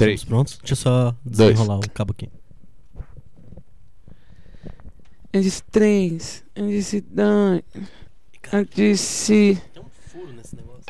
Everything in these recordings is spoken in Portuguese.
Três. Estamos prontos? Deixa eu só Dois. desenrolar o cabo aqui. Eu disse três. Eu disse dois. Eu disse. Tem um furo nesse negócio.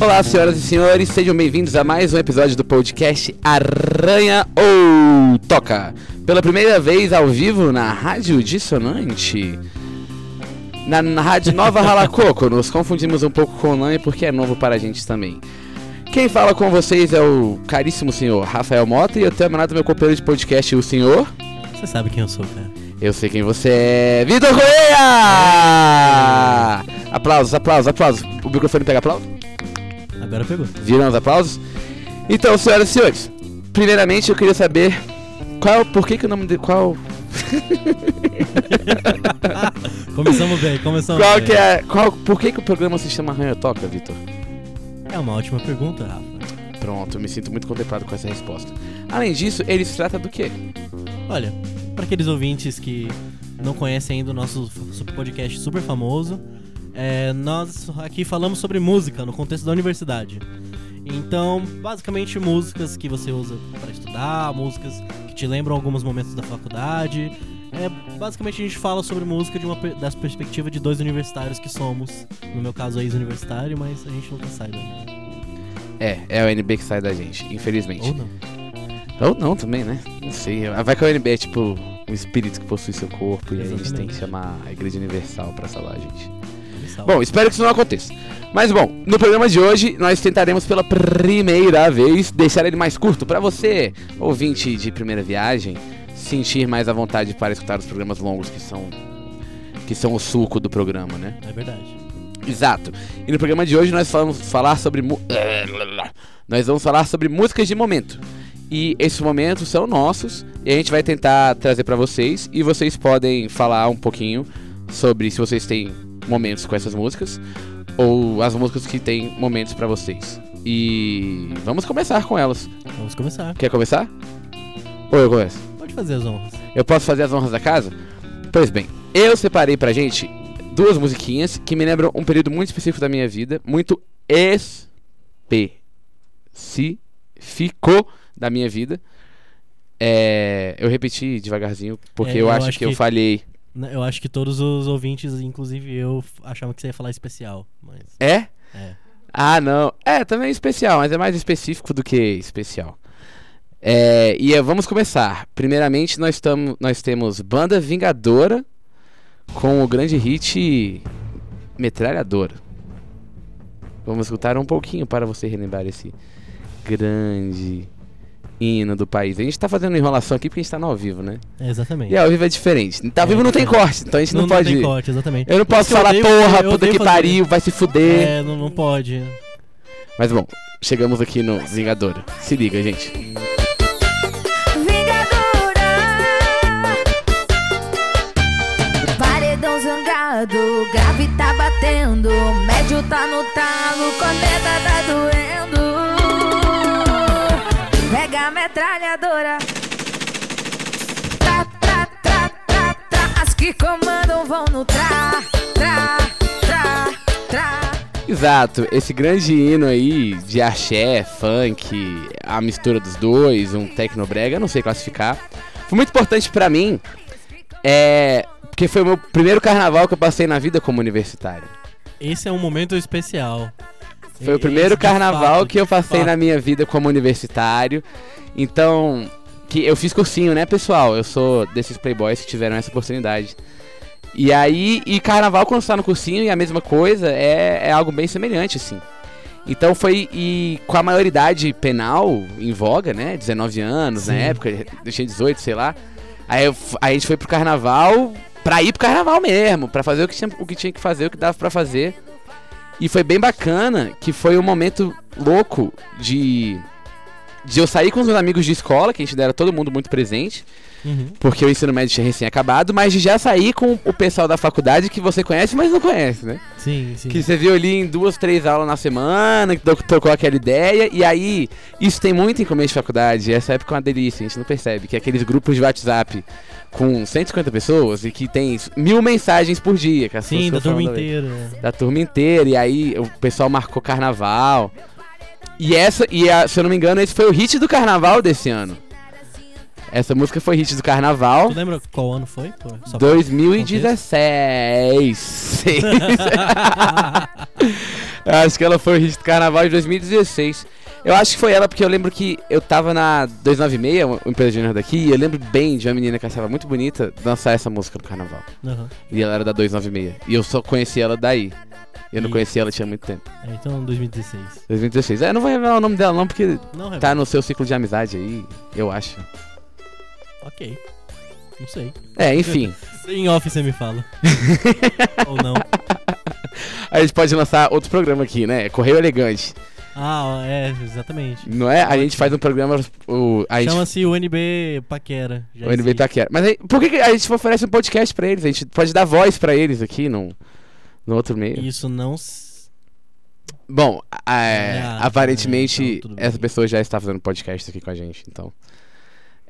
Olá, senhoras e senhores, sejam bem-vindos a mais um episódio do podcast Arranha ou Toca. Pela primeira vez ao vivo na Rádio Dissonante. Na, na Rádio Nova Ralacoco, nos confundimos um pouco com o nome porque é novo para a gente também. Quem fala com vocês é o caríssimo senhor Rafael Mota e eu tenho amanhã meu companheiro de podcast, o senhor. Você sabe quem eu sou, cara. Eu sei quem você é, Vitor Correia! Aplausos, aplausos, aplausos. O microfone pega aplausos? Agora pegou. Viram os aplausos? Então, senhoras e senhores, primeiramente eu queria saber qual, por que que o nome de qual, Começamos bem, começamos qual bem. que é, qual, por que que o programa se chama Arranha Toca, Vitor? É uma ótima pergunta, Rafa. Pronto, me sinto muito contemplado com essa resposta. Além disso, ele se trata do quê? Olha, para aqueles ouvintes que não conhecem ainda o nosso podcast super famoso, é, nós aqui falamos sobre música no contexto da universidade. Então, basicamente, músicas que você usa para estudar, músicas que te lembram alguns momentos da faculdade. É, basicamente, a gente fala sobre música de uma, das perspectivas de dois universitários que somos. No meu caso, ex-universitário, mas a gente nunca sai daí. É, é o NB que sai da gente, infelizmente. Ou não. Ou não também, né? Não sei. Vai que o NB é tipo um espírito que possui seu corpo e aí a gente tem que Exatamente. chamar a Igreja Universal pra salvar a gente. Bom, espero que isso não aconteça. Mas bom, no programa de hoje nós tentaremos pela primeira vez deixar ele mais curto para você, ouvinte de primeira viagem, sentir mais à vontade para escutar os programas longos que são que são o suco do programa, né? É verdade. Exato. E no programa de hoje nós vamos falar sobre mu- nós vamos falar sobre músicas de momento. E esses momentos são nossos e a gente vai tentar trazer pra vocês e vocês podem falar um pouquinho sobre se vocês têm momentos com essas músicas ou as músicas que têm momentos pra vocês. E vamos começar com elas. Vamos começar. Quer começar? Ou eu começo? Pode fazer as honras. Eu posso fazer as honras da casa? Pois bem, eu separei pra gente duas musiquinhas que me lembram um período muito específico da minha vida, muito específico da minha vida. É, eu repeti devagarzinho porque É, eu, eu acho, acho que, eu que- falhei. Né, Eu acho que todos os ouvintes, inclusive eu, achavam que você ia falar especial, mas É? é. Ah, não. É, também é especial, mas é mais específico do que especial. É, e é, vamos começar. Primeiramente, nós, tamo, nós temos Banda Vingadora com o grande hit Metralhadora. Vamos escutar um pouquinho para você relembrar esse grande hino do país. A gente tá fazendo enrolação aqui porque a gente tá no ao vivo, né? É, exatamente. E ao vivo é diferente. Tá ao É, vivo não tem é. corte, então a gente não, pode. tem corte, exatamente. Eu não posso falar, odeio- porra, puta que fazer- pariu, vai se fuder. É, não, não pode. Mas bom, chegamos aqui no Vingadora. Se liga, gente. Zangado, grave tá batendo, médio tá no talo, corneta tá doendo. Pega a metralhadora. Tra, tra, tra, tra, tra. As que comandam vão no tra, tra, tra, tra. Exato, esse grande hino aí de axé, funk, a mistura dos dois, um tecnobrega, não sei classificar. Foi muito importante pra mim, é, porque foi o meu primeiro carnaval que eu passei na vida como universitário. Esse é um momento especial. Foi o primeiro esse carnaval fato, que eu passei na minha vida como universitário. Então, que eu fiz cursinho, né, pessoal? Eu sou desses playboys que tiveram essa oportunidade. E aí, e carnaval quando você tá no cursinho e a mesma coisa, é, é algo bem semelhante, assim. Então foi, e com a maioridade penal em voga, né, 19 anos na Sim. época, eu tinha 18, sei lá. Aí, eu aí a gente foi pro carnaval, pra ir pro carnaval mesmo, pra fazer o que tinha, o que tinha que fazer, o que dava pra fazer. E foi bem bacana, que foi um momento louco de de eu sair com os meus amigos de escola, que a gente era todo mundo muito presente, Uhum. porque o ensino médio tinha recém acabado, mas de já sair com o pessoal da faculdade que você conhece, mas não conhece, né? Sim, sim. Que você viu ali em duas, três aulas na semana, que to- tocou aquela ideia, e aí, isso tem muito em começo de faculdade, essa época é uma delícia, a gente não percebe, que é aqueles grupos de WhatsApp com 150 pessoas e que tem mil mensagens por dia. Que Sim, da turma inteira. né? Da turma inteira, e aí o pessoal marcou carnaval. E essa, e a- se eu não me engano, esse foi o hit do carnaval desse ano. Essa música foi hit do carnaval. Tu lembra qual ano foi? Pô, só pra- 2016. Eu acho que ela foi o hit do carnaval de 2016. Eu acho que foi ela porque eu lembro que eu tava na 296, uma empresa de daqui, e eu lembro bem de uma menina que achava muito bonita dançar essa música no carnaval. Aham. E ela era da 296. E eu só conheci ela daí. Eu não E- conhecia ela tinha muito tempo. É, então 2016. 2016. É, não vou revelar o nome dela não, porque Não, tá no seu ciclo de amizade aí, eu acho. Ok. Não sei. É, enfim. Em off você me fala. Ou não. A gente pode lançar outro programa aqui, né? Correio Elegante. Ah, é, exatamente. Não é? A gente faz um programa. O, Chama-se UNB Paquera. Já o NB existe. Taquera. Mas aí, por que, que a gente oferece um podcast pra eles? A gente pode dar voz pra eles aqui no, no outro meio. Isso não. Bom, a- É, aparentemente então, essa pessoa já está fazendo podcast aqui com a gente, então.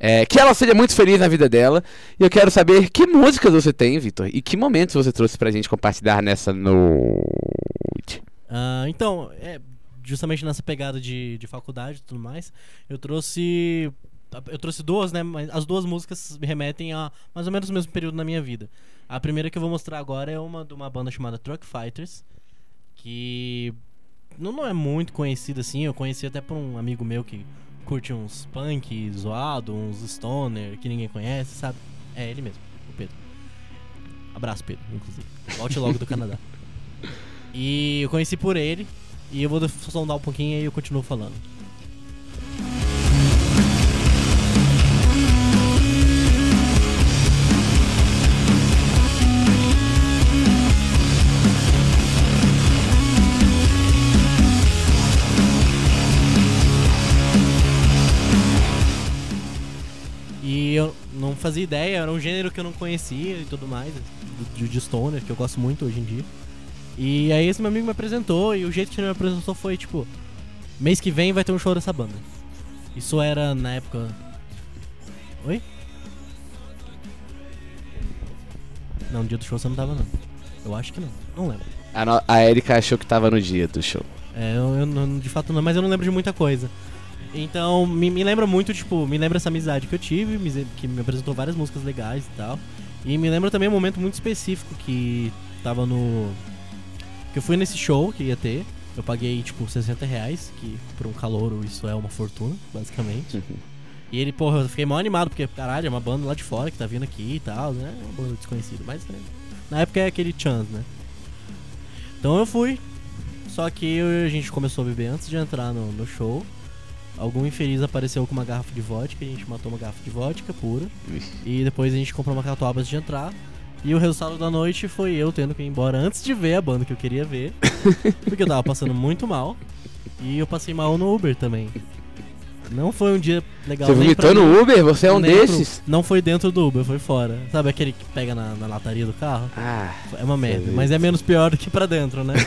É, que ela seja muito feliz na vida dela. E eu quero saber que músicas você tem, Vitor, e que momentos você trouxe pra gente compartilhar nessa noite. Ah, então, é, justamente nessa pegada de, de faculdade e tudo mais, eu trouxe. Eu trouxe duas, né? Mas as duas músicas me remetem a mais ou menos o mesmo período na minha vida. A primeira que eu vou mostrar agora é uma de uma banda chamada Truck Fighters, que não, não é muito conhecida assim. Eu conheci até por um amigo meu que curte uns punk zoado, uns stoner que ninguém conhece, sabe? É ele mesmo, o Pedro. Abraço, Pedro, inclusive. Volte logo do Canadá. E eu conheci por ele. E eu vou sondar um pouquinho e eu continuo falando. E eu não fazia ideia, era um gênero que eu não conhecia e tudo mais, de stoner, que eu gosto muito hoje em dia. E aí esse meu amigo me apresentou e o jeito que ele me apresentou foi tipo, mês que vem vai ter um show dessa banda. Isso era na época. Oi? Não, no dia do show você não tava não. Eu acho que não, não lembro. A, no- a Erika achou que tava no dia do show. É, eu, eu não- de fato não, mas eu não lembro de muita coisa. Então, me, me lembra muito, tipo, me lembra essa amizade que eu tive, me que me apresentou várias músicas legais e tal. E me lembra também um momento muito específico que tava no. Eu fui nesse show que ia ter. Eu paguei, tipo, 60 reais, que por um calouro isso é uma fortuna, basicamente. E ele, porra, eu fiquei mal animado, porque, caralho, é uma banda lá de fora que tá vindo aqui e tal, né? É uma banda desconhecida, mas né, na época é aquele chance, né? Então eu fui, só que eu- a gente começou a beber antes de entrar no, no show. Algum infeliz apareceu com uma garrafa de vodka, a gente matou uma garrafa de vodka pura. E depois a gente comprou uma catuaba antes de entrar. E o resultado da noite foi eu tendo que ir embora antes de ver a banda que eu queria ver. porque eu tava passando muito mal. E eu passei mal no Uber também. Não foi um dia legal. Você vomitou no Uber? Você é um nem pro- desses? Não foi dentro do Uber, foi fora. Sabe aquele que pega na, na lataria do carro? Ah, É uma merda, Sei. mas é menos pior do que pra dentro, né?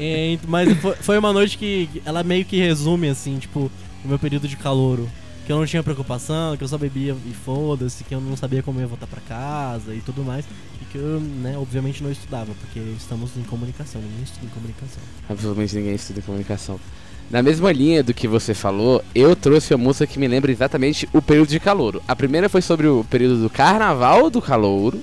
E- mas foi, foi uma noite que ela meio que resume, assim, tipo, o meu período de calouro. Que eu não tinha preocupação, que eu só bebia e foda-se, que eu não sabia como ia voltar pra casa e tudo mais. E que eu, né, obviamente não estudava, porque estamos em comunicação, ninguém estuda em comunicação. absolutamente ninguém estuda comunicação. Na mesma linha do que você falou, eu trouxe uma música que me lembra exatamente o período de calouro. A primeira foi sobre o período do carnaval do calouro.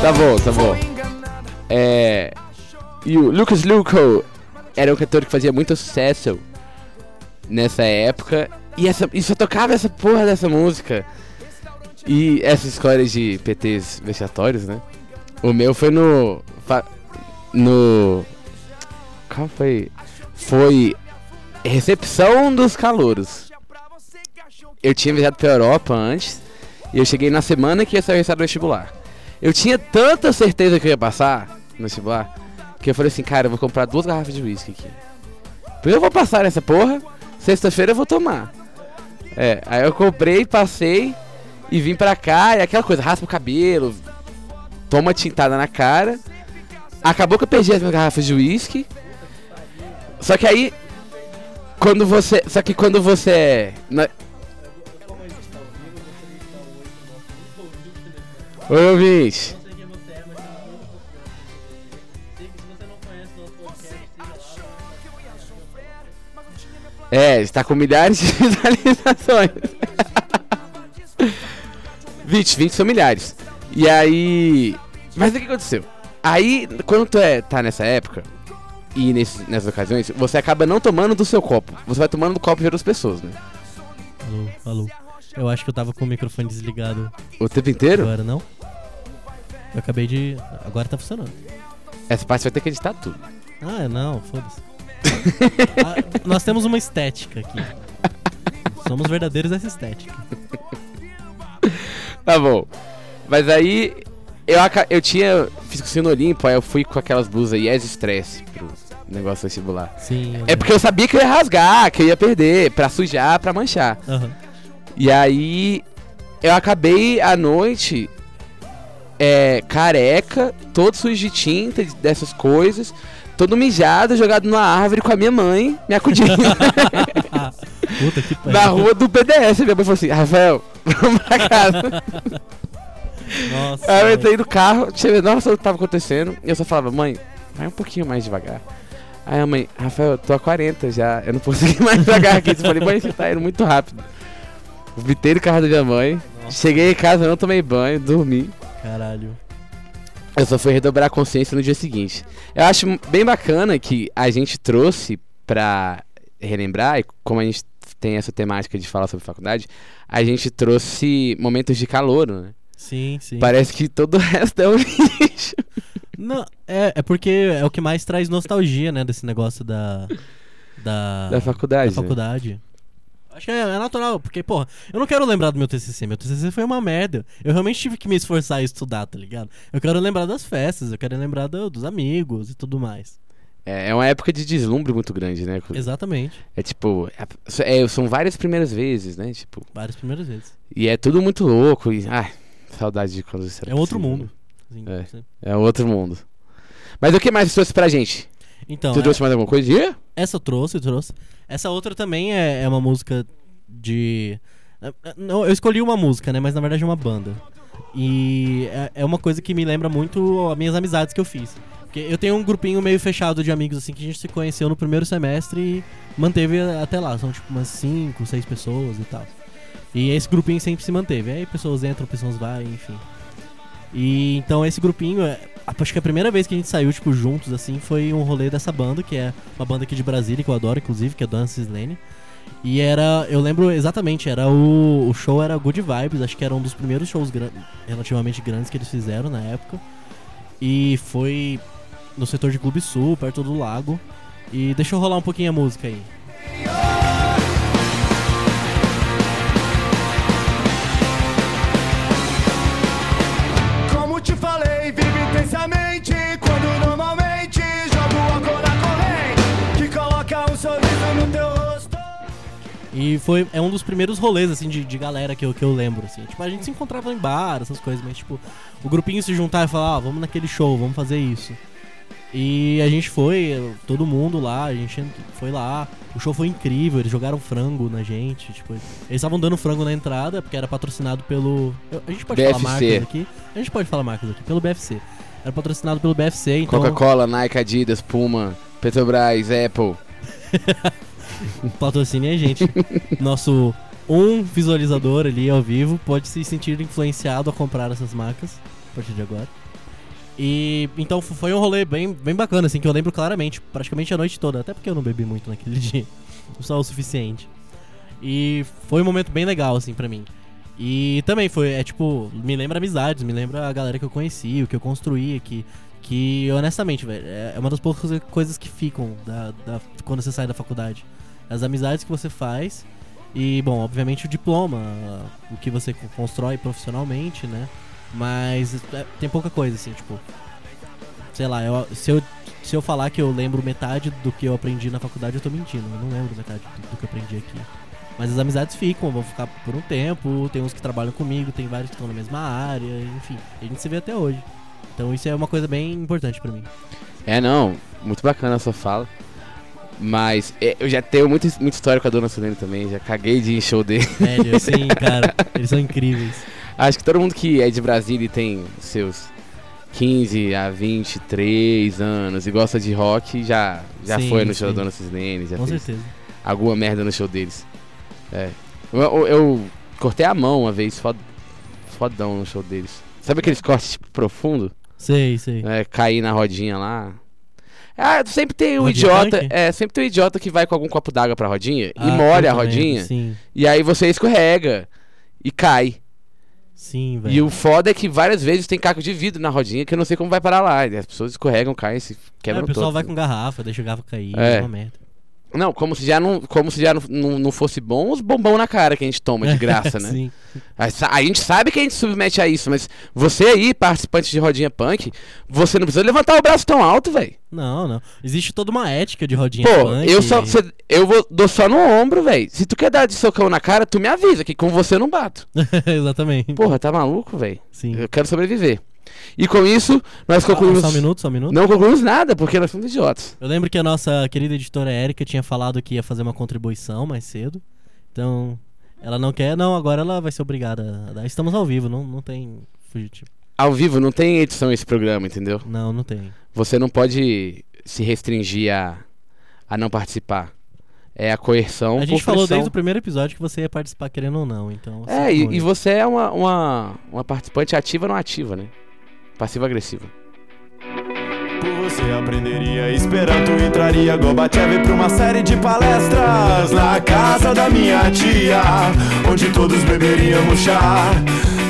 Tá bom, tá bom. É. E o Lucas Luco era um cantor que fazia muito sucesso nessa época. E, essa, e só tocava essa porra dessa música. E essa escolha de PTs vexatórios, né? O meu foi no. No. Qual foi? Foi. Recepção dos calouros. Eu tinha viajado pra Europa antes. E eu cheguei na semana que ia sair o vestibular. Eu tinha tanta certeza que eu ia passar no vestibular. Que eu falei assim, cara, eu vou comprar duas garrafas de uísque aqui. Eu vou passar nessa porra. Sexta-feira eu vou tomar. É, aí eu comprei, passei e vim pra cá. E aquela coisa, raspa o cabelo, toma tintada na cara. Acabou que eu perdi as minhas garrafas de uísque. Só que aí, quando você. Só que quando você. é Oi, ouvinte. É, está com milhares de visualizações. 20, 20 são milhares. E aí. Mas o que aconteceu? Aí, quando tu é, tá nessa época, e nesse- nessas ocasiões, você acaba não tomando do seu copo. Você vai tomando do copo de outras pessoas, né? Alô, alô. Eu acho que eu tava com o microfone desligado O tempo inteiro? agora, não? Eu acabei de. Agora tá funcionando. Essa parte vai ter que editar tudo. Ah, não, foda-se. Ah, nós temos uma estética aqui. Somos verdadeiros dessa estética. Tá bom. Mas aí, eu, eu tinha. Fiz cursinho no Olimpo, aí eu fui com aquelas blusas Yes Stress pro negócio vestibular. Sim. É porque eu sabia que eu ia rasgar, que eu ia perder, pra sujar, pra manchar. Aham. E aí eu acabei a noite é, careca, todo sujo de tinta, de- dessas coisas, todo mijado, jogado numa árvore com a minha mãe, me acudindo Puta que pariu. na rua do PDS. Minha mãe falou assim: Rafael, vamos pra casa. Nossa. aí eu entrei no carro, ver, nossa, o que tava acontecendo. E eu só falava: mãe, vai um pouquinho mais devagar. Aí a mãe, Rafael, eu tô a 40 já, eu não ir mais devagar aqui. Eu falei, mãe, você tá indo muito rápido. Vitei no carro da minha mãe, Nossa, cheguei em casa, não tomei banho, dormi. Caralho. Eu só fui redobrar a consciência no dia seguinte. Eu acho bem bacana que a gente trouxe pra relembrar, e como a gente tem essa temática de falar sobre faculdade, a gente trouxe momentos de calor, né? Sim, sim. Parece que todo o resto é um lixo. Não, é, é porque é o que mais traz nostalgia, né, desse negócio da. Da, Da faculdade. da né? faculdade. Acho que é, é natural, porque, porra, eu não quero lembrar do meu TCC. Meu TCC foi uma merda. Eu realmente tive que me esforçar e estudar, tá ligado? Eu quero lembrar das festas, eu quero lembrar do- dos amigos e tudo mais. É, é uma época de deslumbre muito grande, né? Exatamente. É tipo, é- é- são várias primeiras vezes, né? Tipo, Várias primeiras vezes. e é tudo muito louco. E, ai, saudade de quando isso era É outro possível. mundo. Assim, É. É outro mundo. Mas o que mais você trouxe pra gente? Então, tu é- trouxe mais alguma coisa? Ih, essa eu trouxe, eu trouxe. Essa outra também é, é uma música de. Não, eu escolhi uma música, né? Mas na verdade é uma banda. E é, é uma coisa que me lembra muito as minhas amizades que eu fiz. Porque eu tenho um grupinho meio fechado de amigos, assim, que a gente se conheceu no primeiro semestre e manteve até lá. São tipo umas 5, 6 pessoas e tal. E esse grupinho sempre se manteve. Aí pessoas entram, pessoas vão, enfim. E então esse grupinho, é- acho que a primeira vez que a gente saiu, tipo, juntos, assim, foi um rolê dessa banda, que é uma banda aqui de Brasília, que eu adoro, inclusive, que é Dona Cislene. E era, eu lembro exatamente, era o, o show era Good Vibes, acho que era um dos primeiros shows gran- relativamente grandes que eles fizeram na época. E foi no setor de Clube Sul, perto do lago. E deixa eu rolar um pouquinho a música aí. E foi é um dos primeiros rolês, assim, de, de galera que eu, que eu lembro, assim. Tipo, a gente se encontrava em bar, essas coisas, mas, tipo, o grupinho se juntar e falar, ah, vamos naquele show, vamos fazer isso. E a gente foi, todo mundo lá, a gente foi lá. O show foi incrível, eles jogaram frango na gente, tipo, eles estavam dando frango na entrada, porque era patrocinado pelo... A gente pode falar BFC. marcas aqui? A gente pode falar marcas aqui, pelo BFC. Era patrocinado pelo BFC, então... Coca-Cola, Nike, Adidas, Puma, Petrobras, Apple. Patrocine a gente. Nosso um visualizador ali ao vivo pode se sentir influenciado a comprar essas marcas a partir de agora. E então foi um rolê bem, bem bacana, assim, que eu lembro claramente, praticamente a noite toda, até porque eu não bebi muito naquele dia, só o suficiente. E foi um momento bem legal, assim, pra mim. E também foi, é tipo, me lembra amizades, me lembra a galera que eu conheci, o que eu construí aqui. Que, honestamente, velho, é é uma das poucas coisas que ficam da, da- quando você sai da faculdade. As amizades que você faz e, bom, obviamente o diploma, o que você co- constrói profissionalmente, né? Mas é, tem pouca coisa, assim, tipo. Sei lá, eu- se, eu, se eu falar que eu lembro metade do que eu aprendi na faculdade, eu tô mentindo. Eu não lembro metade do, do que eu aprendi aqui. Mas as amizades ficam, vão ficar por um tempo. Tem uns que trabalham comigo, tem vários que estão na mesma área, enfim. A gente se vê até hoje. Então isso é uma coisa bem importante pra mim. É, não, muito bacana a sua fala. Mas é, eu já tenho muita, muita história com a Dona Silene também, já caguei de ir em show dele. Velho, assim, cara, eles são incríveis. Acho que todo mundo que é de Brasília e tem seus 15 a 23 anos e gosta de rock já, já Sim, foi no show sim. da Dona Silene, já Com fez certeza. alguma merda no show deles. É. Eu, eu- eu cortei a mão uma vez, fod- fodão no show deles. Sabe aqueles cortes tipo, profundo? Sei, sei. É, cair na rodinha lá. Ah, sempre tem o Rodinha idiota. punk? É, sempre tem o idiota que vai com algum copo d'água pra rodinha e Ah, molha a rodinha. Sim, E aí você escorrega e cai. sim, velho. E o foda é que várias vezes tem caco de vidro na rodinha que eu não sei como vai parar lá. E as pessoas escorregam, caem, se É, quebram o pessoal todo. vai com garrafa, deixa a garrafa cair, É. é uma merda. Não, como se já não, como se já não, não, não fosse bom os bombom na cara que a gente toma de graça, né? Sim. A, a gente sabe que a gente submete a isso, mas você aí, participante de rodinha punk, você não precisa levantar o braço tão alto, velho. Não, não. Existe toda uma ética de rodinha Pô, punk. eu só cê- eu vou, dou só no ombro, velho. Se tu quer dar de socão na cara, tu me avisa que com você eu não bato. Exatamente. Porra, tá maluco, velho? Sim. Eu quero sobreviver. E com isso, nós concluímos. Só um minuto, só um minuto. Não concluímos nada, porque nós somos idiotas. Eu lembro que a nossa querida editora Érica tinha falado que ia fazer uma contribuição mais cedo. Então, ela não quer, não, agora ela vai ser obrigada a dar. Estamos ao vivo, não, não tem fugitivo. Ao vivo não tem edição esse programa, entendeu? Não, não tem. Você não pode se restringir a, a não participar. É a coerção. a gente falou desde o primeiro episódio que você ia participar querendo ou não, então. É, e, foi. e você é uma, uma, uma participante ativa ou não ativa, né? Passiva-agressiva. Por você aprenderia Esperanto e traria Gorbachev pra uma série de palestras Na casa da minha tia Onde todos beberíamos chá.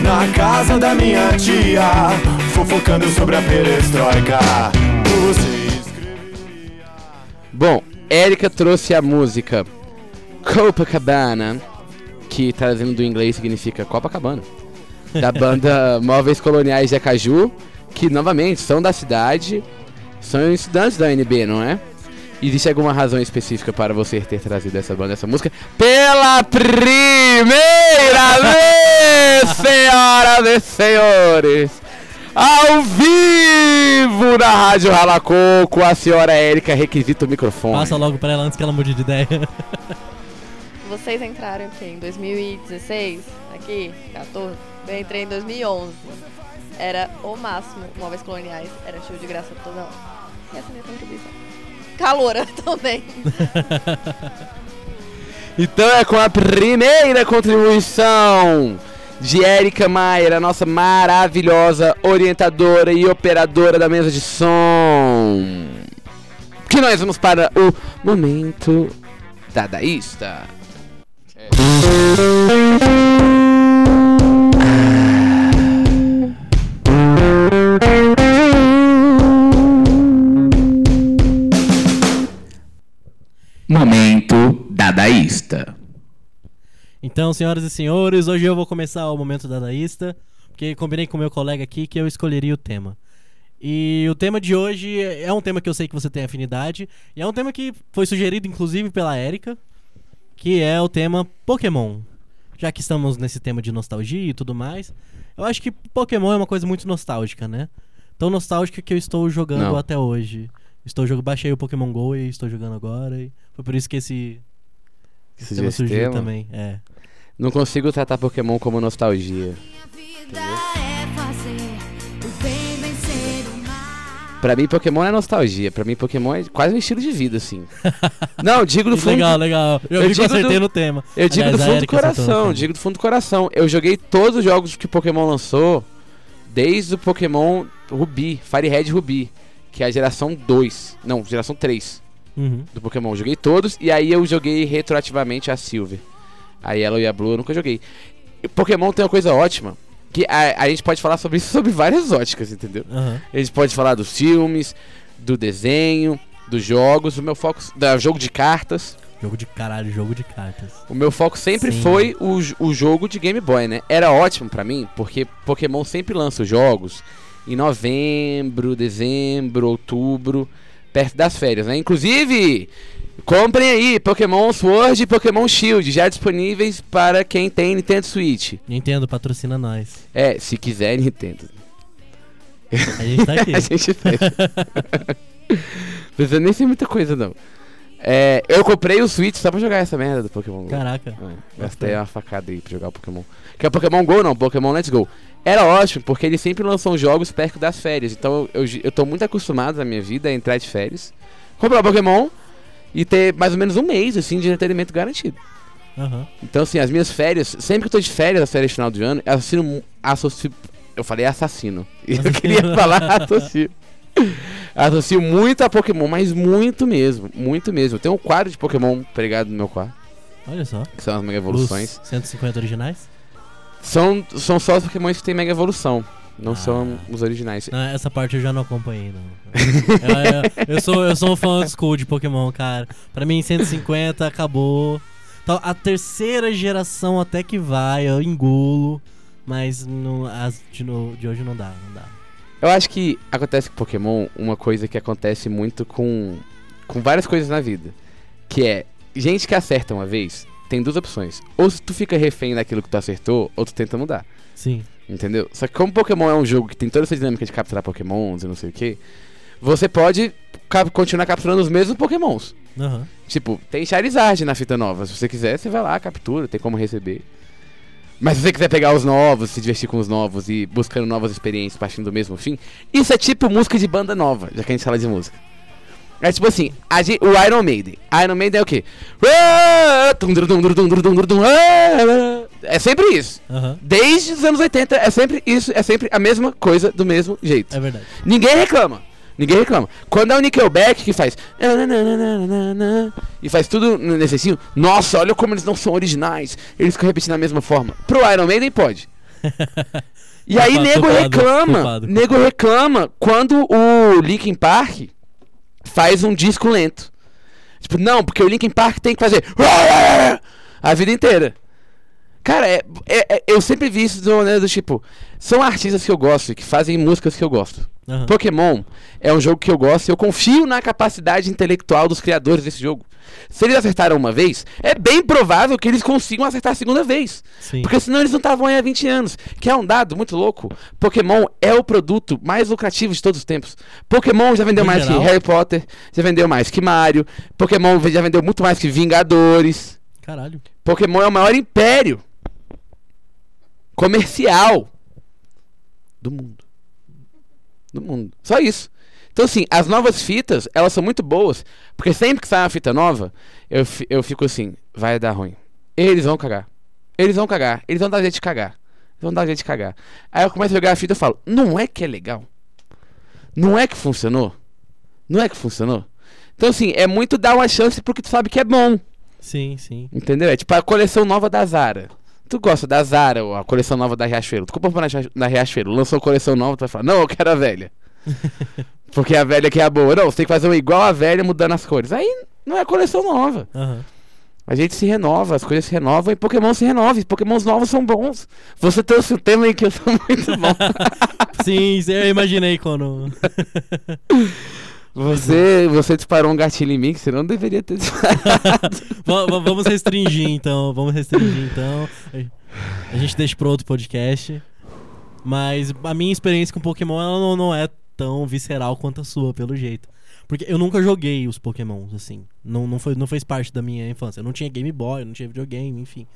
Na casa da minha tia Fofocando sobre a perestroika. Por você escreveria. Bom, Érica trouxe a música Copacabana, que traduzindo do inglês significa Copacabana, da banda Móveis Coloniais de Acaju, que novamente são da cidade, são estudantes da UNB, não é? Existe alguma razão específica para você ter trazido essa banda, essa música? Pela primeira vez, senhoras e senhores! Ao vivo na Rádio Ralacoco, a senhora Érica requisita o microfone. Passa logo pra ela antes que ela mude de ideia. Vocês entraram aqui em 2016, aqui, 14. Eu entrei em 2011. Era o máximo, móveis coloniais, era show de graça toda hora. E essa é a minha contribuição. Caloura também. Então é com a primeira contribuição de Érica Maier, a nossa maravilhosa orientadora e operadora da mesa de som. Que nós vamos para o momento dadaísta. Momento dadaísta. Então, senhoras e senhores, hoje eu vou começar o momento dadaísta, porque combinei com meu colega aqui que eu escolheria o tema. E o tema de hoje é um tema que eu sei que você tem afinidade, e é um tema que foi sugerido inclusive pela Érica, que é o tema Pokémon. Já que estamos nesse tema de nostalgia e tudo mais, eu acho que Pokémon é uma coisa muito nostálgica, né? Tão nostálgica que eu estou jogando Não. até hoje. Estou jogando, baixei o Pokémon Go e estou jogando agora, e foi por isso que esse, esse tema Sugestão. surgiu também. É. Não consigo tratar Pokémon como nostalgia. vida é fazer o bem vencer o mal. Pra mim, Pokémon é nostalgia. Pra mim, Pokémon é quase um estilo de vida, assim. Não, digo do fundo. Legal, legal. Eu, Eu digo acertei do- no tema. Eu digo Aliás, do fundo do coração, digo do fundo do coração. Eu joguei todos os jogos que Pokémon lançou, desde o Pokémon Rubi, Fire Red Rubi, que é a geração 2, não, geração 3 Uhum. do Pokémon. Joguei todos e aí eu joguei retroativamente a Silver. A Yellow e a Blue eu nunca joguei. Pokémon tem uma coisa ótima. Que a, a gente pode falar sobre isso sobre várias óticas, entendeu? Aham. A gente pode falar dos filmes, do desenho, dos jogos. O meu foco. Da jogo de cartas. Jogo de caralho, jogo de cartas. O meu foco sempre Sim. foi o, o jogo de Game Boy, né? Era ótimo pra mim, porque Pokémon sempre lança os jogos em novembro, dezembro, outubro, perto das férias, né? Inclusive, comprem aí Pokémon Sword e Pokémon Shield, já disponíveis para quem tem Nintendo Switch. Nintendo patrocina nós. É, se quiser, Nintendo. A gente tá aqui. A gente fez. Precisa nem ser muita coisa, não. É, eu comprei o Switch só pra jogar essa merda do Pokémon Go. Caraca. É, gastei uma facada aí pra jogar o Pokémon. Que é o Pokémon Go, não, Pokémon Let's Go. Era ótimo, porque eles sempre lançam jogos perto das férias. Então eu, eu tô muito acostumado na minha vida a entrar de férias, comprar o Pokémon e ter mais ou menos um mês assim de entretenimento garantido. Aham. Então, assim, as minhas férias, sempre que eu tô de férias, as férias de final de ano, eu assassino. mu- Associo, eu falei assassino. E eu queria falar associo. Associo muito a Pokémon, mas muito mesmo. Muito mesmo. Eu tenho um quadro de Pokémon pregado no meu quarto, Olha só. que são as Mega Evoluções. Os 150 originais? São, são só os Pokémons que tem Mega Evolução. Não Ah. são os originais. Não, essa parte eu já não acompanhei, não. eu, eu- eu sou, eu sou um fã do school de Pokémon, cara. Pra mim, 150 acabou. Então, a terceira geração até que vai, eu engulo. Mas não, as de, no- de hoje não dá, não dá. Eu acho que acontece com Pokémon uma coisa que acontece muito com, com várias coisas na vida. Que é, gente que acerta uma vez, tem duas opções. Ou se tu fica refém daquilo que tu acertou, ou tu tenta mudar. Sim. Entendeu? Só que como Pokémon é um jogo que tem toda essa dinâmica de capturar Pokémons e não sei o que, você pode cap- continuar capturando os mesmos Pokémons. Aham. Tipo, tem Charizard na fita nova. Se você quiser, você vai lá, captura, tem como receber. Mas se você quiser pegar os novos, se divertir com os novos e buscando novas experiências partindo do mesmo fim, isso é tipo música de banda nova, já que a gente fala de música. É tipo assim, a gen- o Iron Maiden. Iron Maiden é o quê? É sempre isso. Desde os anos 80 é sempre isso, é sempre a mesma coisa do mesmo jeito. É verdade. Ninguém reclama. Ninguém reclama. Quando é o Nickelback que faz. E faz tudo nesse assim, nossa, olha como eles não são originais. Eles ficam repetindo a mesma forma. Pro Iron Maiden pode. E aí nego reclama. Nego reclama quando o Linkin Park faz um disco lento. Tipo, não, porque o Linkin Park tem que fazer a vida inteira. Cara, é, é- é- eu sempre vi isso de uma maneira do tipo, são artistas que eu gosto, que fazem músicas que eu gosto. Aham. Pokémon é um jogo que eu gosto e eu confio na capacidade intelectual dos criadores desse jogo. Se eles acertaram uma vez, é bem provável que eles consigam acertar a segunda vez. Sim. Porque senão eles não estavam aí há 20 anos. Que é um dado muito louco. Pokémon é o produto mais lucrativo de todos os tempos. Pokémon já vendeu No mais geral? que Harry Potter, já vendeu mais que Mario. Pokémon já vendeu muito mais que Vingadores. Caralho. Pokémon é o maior império comercial do mundo. Do mundo. Só isso. Então, assim, as novas fitas, elas são muito boas. Porque sempre que sai uma fita nova, eu, eu fico assim, vai dar ruim. Eles vão cagar. Eles vão cagar. Eles vão dar jeito de cagar. Eles vão dar jeito de cagar. Aí eu começo a jogar a fita e falo, não é que é legal? Não é que funcionou? Não é que funcionou? Então, assim, é muito dar uma chance porque tu sabe que é bom. Sim, sim. Entendeu? É tipo a coleção nova da Zara. Tu gosta da Zara ou a coleção nova da Riachuelo? Tu comprou na, Riachu- na Riachuelo, lançou coleção nova, tu vai falar, não, eu quero a velha. Porque a velha que é a boa. Não, você tem que fazer uma igual a velha mudando as cores. Aí não é coleção nova. Aham. A gente se renova, as coisas se renovam e Pokémon se renova. e Pokémons novos são bons. Você trouxe o tema aí que eu sou muito bom. Sim, eu imaginei quando. Você, você disparou um gatilho em mim que você não deveria ter disparado. Va- va- vamos restringir então, vamos restringir então. A gente deixa pro outro podcast. Mas a minha experiência com Pokémon ela não, não é tão visceral quanto a sua, pelo jeito. Porque eu nunca joguei os Pokémons, assim. Não, não, foi, não fez parte da minha infância. Eu não tinha Game Boy, eu não tinha videogame, enfim.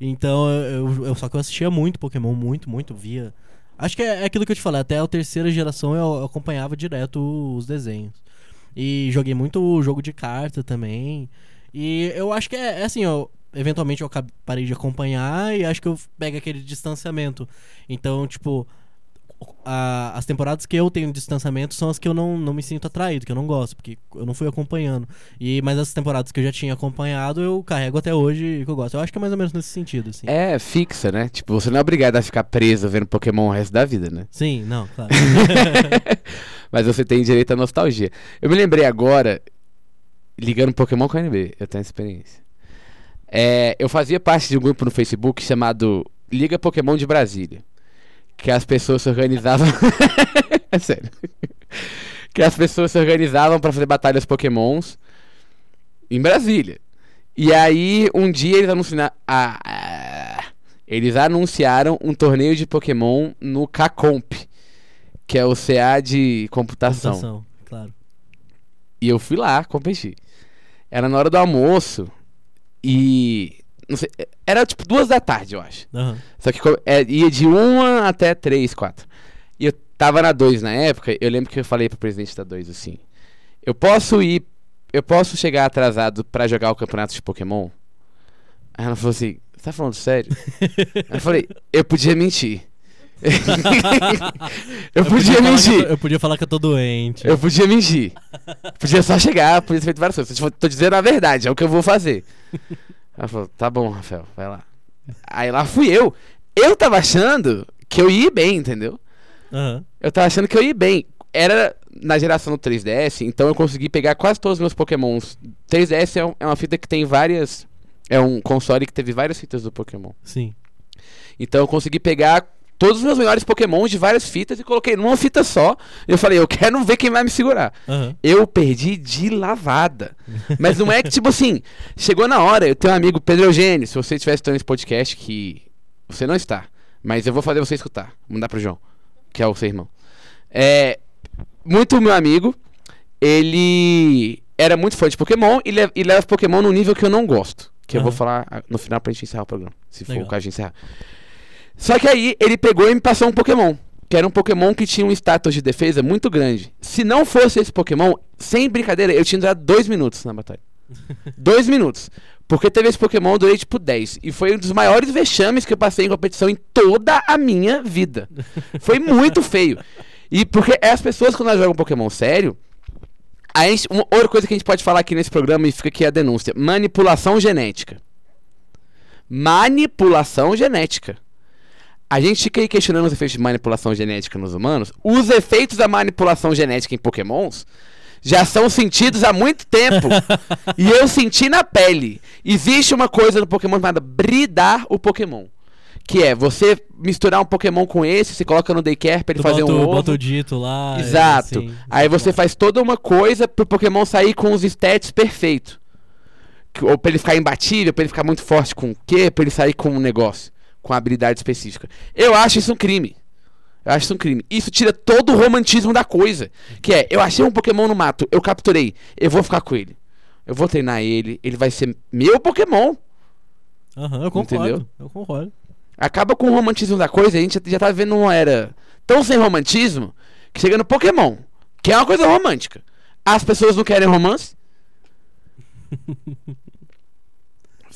Então, eu, eu- só que eu assistia muito Pokémon, muito, muito, via. Acho que é, é aquilo que eu te falei, até a terceira geração eu, acompanhava direto os desenhos. E joguei muito jogo de carta também. E eu acho que é, é assim, eu, eventualmente eu parei de acompanhar e acho que eu pego aquele distanciamento. Então, tipo, a- as temporadas que eu tenho distanciamento são as que eu não, não me sinto atraído, que eu não gosto, porque eu não fui acompanhando. E, mas as temporadas que eu já tinha acompanhado, eu carrego até hoje que eu gosto. Eu acho que é mais ou menos nesse sentido, assim. É fixa, né? Tipo, você não é obrigado a ficar preso vendo Pokémon o resto da vida, né? Sim, não, claro. Mas você tem direito à nostalgia. Eu me lembrei agora, ligando Pokémon com a NB, eu tenho experiência. É, eu fazia parte de um grupo no Facebook chamado Liga Pokémon de Brasília. Que as pessoas se organizavam. é sério. Que as pessoas se organizavam pra fazer batalhas Pokémons em Brasília. E aí, um dia eles anunciaram. Ah, ah, eles anunciaram um torneio de Pokémon no K-Comp, que é o CA de computação. Computação, claro. E eu fui lá competir. Era na hora do almoço e. Não sei, era tipo duas da tarde, eu acho. Aham. Só que é, ia de uma até três, quatro. E eu tava na dois na época, eu lembro que eu falei pro presidente da dois assim: Eu posso ir. Eu posso chegar atrasado pra jogar o campeonato de Pokémon? Aí ela falou assim: Você tá falando sério? Eu falei: Eu podia mentir. eu podia falar que mentir. eu, eu podia falar que eu tô doente. Eu podia mentir. Podia só chegar, podia ter feito várias coisas. Tô dizendo a verdade, é o que eu vou fazer. Ela falou, tá bom, Rafael, vai lá. Aí lá fui eu. Eu tava achando que eu ia bem, entendeu? Aham. Eu tava achando que eu ia bem. Era na geração do 3DS, então eu consegui pegar quase todos os meus Pokémons. 3DS é, um- é uma fita que tem várias. É um console que teve várias fitas do Pokémon. Sim. Então eu consegui pegar todos os meus melhores Pokémons de várias fitas e coloquei numa fita só. E eu falei, eu quero ver quem vai me segurar. Aham. Eu perdi de lavada. Mas não é que, tipo assim, chegou na hora, eu tenho um amigo, Pedro Eugênio, se você estiver escutando esse podcast, que você não está, mas eu vou fazer você escutar. Vou mandar pro João, que é o seu irmão. É. Muito meu amigo, ele era muito fã de Pokémon e, le- e leva Pokémon num nível que eu não gosto. Que eu vou falar no final pra gente encerrar o programa. Se for Legal. o caso de encerrar. Só que aí ele pegou e me passou um Pokémon. Que era um Pokémon que tinha um status de defesa muito grande. Se não fosse esse Pokémon, sem brincadeira, eu tinha durado dois minutos na batalha. dois minutos. Porque teve esse Pokémon, eu durei tipo 10. E foi um dos maiores vexames que eu passei em competição em toda a minha vida. Foi muito feio. E porque as pessoas, quando elas jogam Pokémon sério, a gente, uma outra coisa que a gente pode falar aqui nesse programa e fica aqui a denúncia: manipulação genética. Manipulação genética. A gente fica aí questionando os efeitos de manipulação genética nos humanos. Os efeitos da manipulação genética em Pokémons já são sentidos há muito tempo. e eu senti na pele. Existe uma coisa no Pokémon chamada bridar o Pokémon. Que é você misturar um Pokémon com esse, você coloca no daycare pra ele Tu fazer bota, um ovo. bota o dito lá. Exato. assim, Aí você faz toda uma coisa pro Pokémon sair com os stats perfeitos. Ou pra ele ficar imbatível, pra ele ficar muito forte com o quê? Pra ele sair com um negócio, com habilidade específica. Eu acho isso um crime. Eu acho isso um crime. Isso tira todo o romantismo da coisa. Que é, eu achei um Pokémon no mato, eu capturei, eu vou ficar com ele. Eu vou treinar ele, ele vai ser meu Pokémon. Aham, eu concordo. Entendeu? Eu concordo. Acaba com o romantismo da coisa, a gente já- tá vivendo uma era tão sem romantismo que chega no Pokémon, que é uma coisa romântica. As pessoas não querem romance.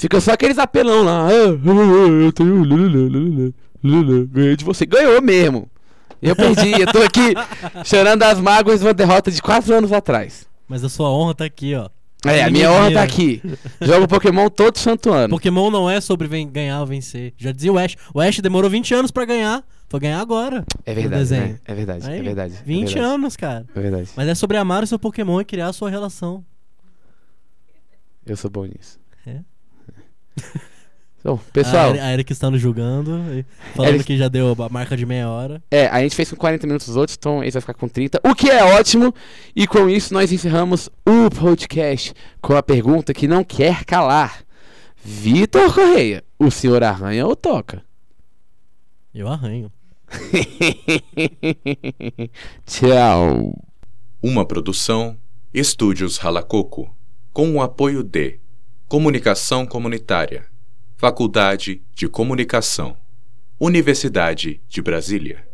Fica só aqueles apelão lá. "Ah, eu tenho. lulululu, lululu, Ganhei de você. Ganhou mesmo. Eu perdi. Eu tô aqui chorando as mágoas de uma derrota de 4 anos atrás. Mas a sua honra tá aqui, ó. É, a minha honra tá aqui. Jogo Pokémon todo santo ano. Pokémon não é sobre ganhar ou vencer. Já dizia o Ash. O Ash demorou 20 anos pra ganhar. Foi ganhar agora. É verdade, né? É verdade, Aí, é verdade. é 20 verdade, anos, cara. É verdade. Mas é sobre amar o seu Pokémon e criar a sua relação. Eu sou bom nisso. Então, pessoal, A, a Erika está nos julgando. e Falando Eric- que já deu a marca de meia hora. é, a gente fez com 40 minutos os outros, então eles vai ficar com 30, o que é ótimo. E com isso nós encerramos o podcast com a pergunta que não quer calar. Vitor Correia, o senhor arranha ou toca? Eu arranho. Tchau. Uma produção Estúdios Ralacoco, com o apoio de Comunicação Comunitária, Faculdade de Comunicação, Universidade de Brasília.